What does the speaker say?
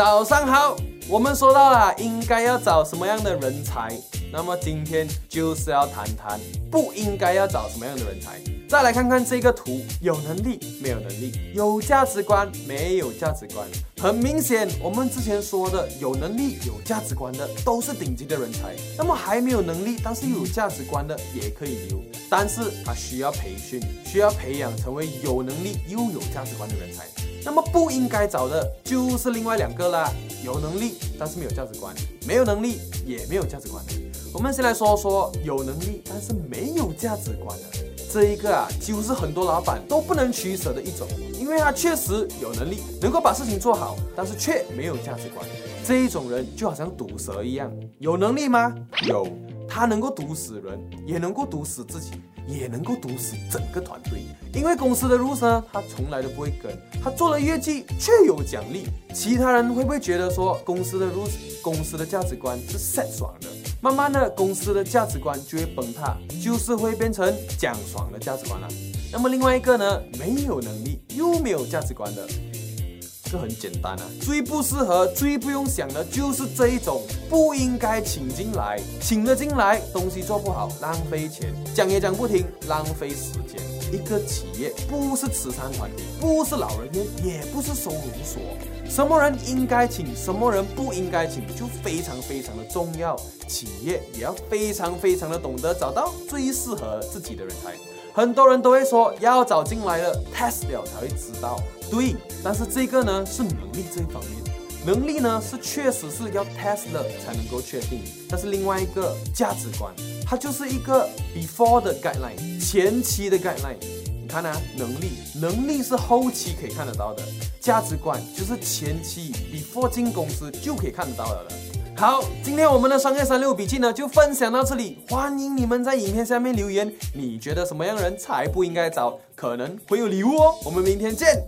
早上好，我们说到了应该要找什么样的人才，那么今天就是要谈谈不应该要找什么样的人才。再来看看这个图，有能力没有能力，有价值观没有价值观。很明显，我们之前说的有能力有价值观的都是顶级的人才。那么还没有能力但是又有价值观的也可以留，但是他需要培训，需要培养成为有能力又有价值观的人才。那么不应该找的就是另外两个啦，有能力但是没有价值观，没有能力也没有价值观。我们先来说说有能力但是没有价值观的。这一个啊，几乎是很多老板都不能取舍的一种，因为他确实有能力，能够把事情做好，但是却没有价值观。这一种人就好像毒蛇一样，有能力吗？有，他能够毒死人，也能够毒死自己，也能够毒死整个团队。因为公司的 rules 呢，他从来都不会跟，他做了业绩却有奖励。其他人会不会觉得说，公司的 rules，公司的价值观是 set 爽的？慢慢的，公司的价值观就会崩塌，就是会变成讲爽的价值观了。那么另外一个呢，没有能力又没有价值观的，这很简单啊。最不适合、最不用想的就是这一种，不应该请进来，请了进来，东西做不好，浪费钱，讲也讲不听，浪费时间。一个企业不是慈善团体，不是老人院，也不是收容所。什么人应该请，什么人不应该请，就非常非常的重要。企业也要非常非常的懂得找到最适合自己的人才。很多人都会说要找进来了，test 了才会知道。对，但是这个呢是能力这一方面，能力呢是确实是要 test 了才能够确定。但是另外一个价值观，它就是一个 before 的 guideline，前期的 guideline。你看啊，能力能力是后期可以看得到的，价值观就是前期 before 进公司就可以看得到了的。好，今天我们的商业三六笔记呢就分享到这里，欢迎你们在影片下面留言，你觉得什么样人才不应该找？可能会有礼物哦。我们明天见。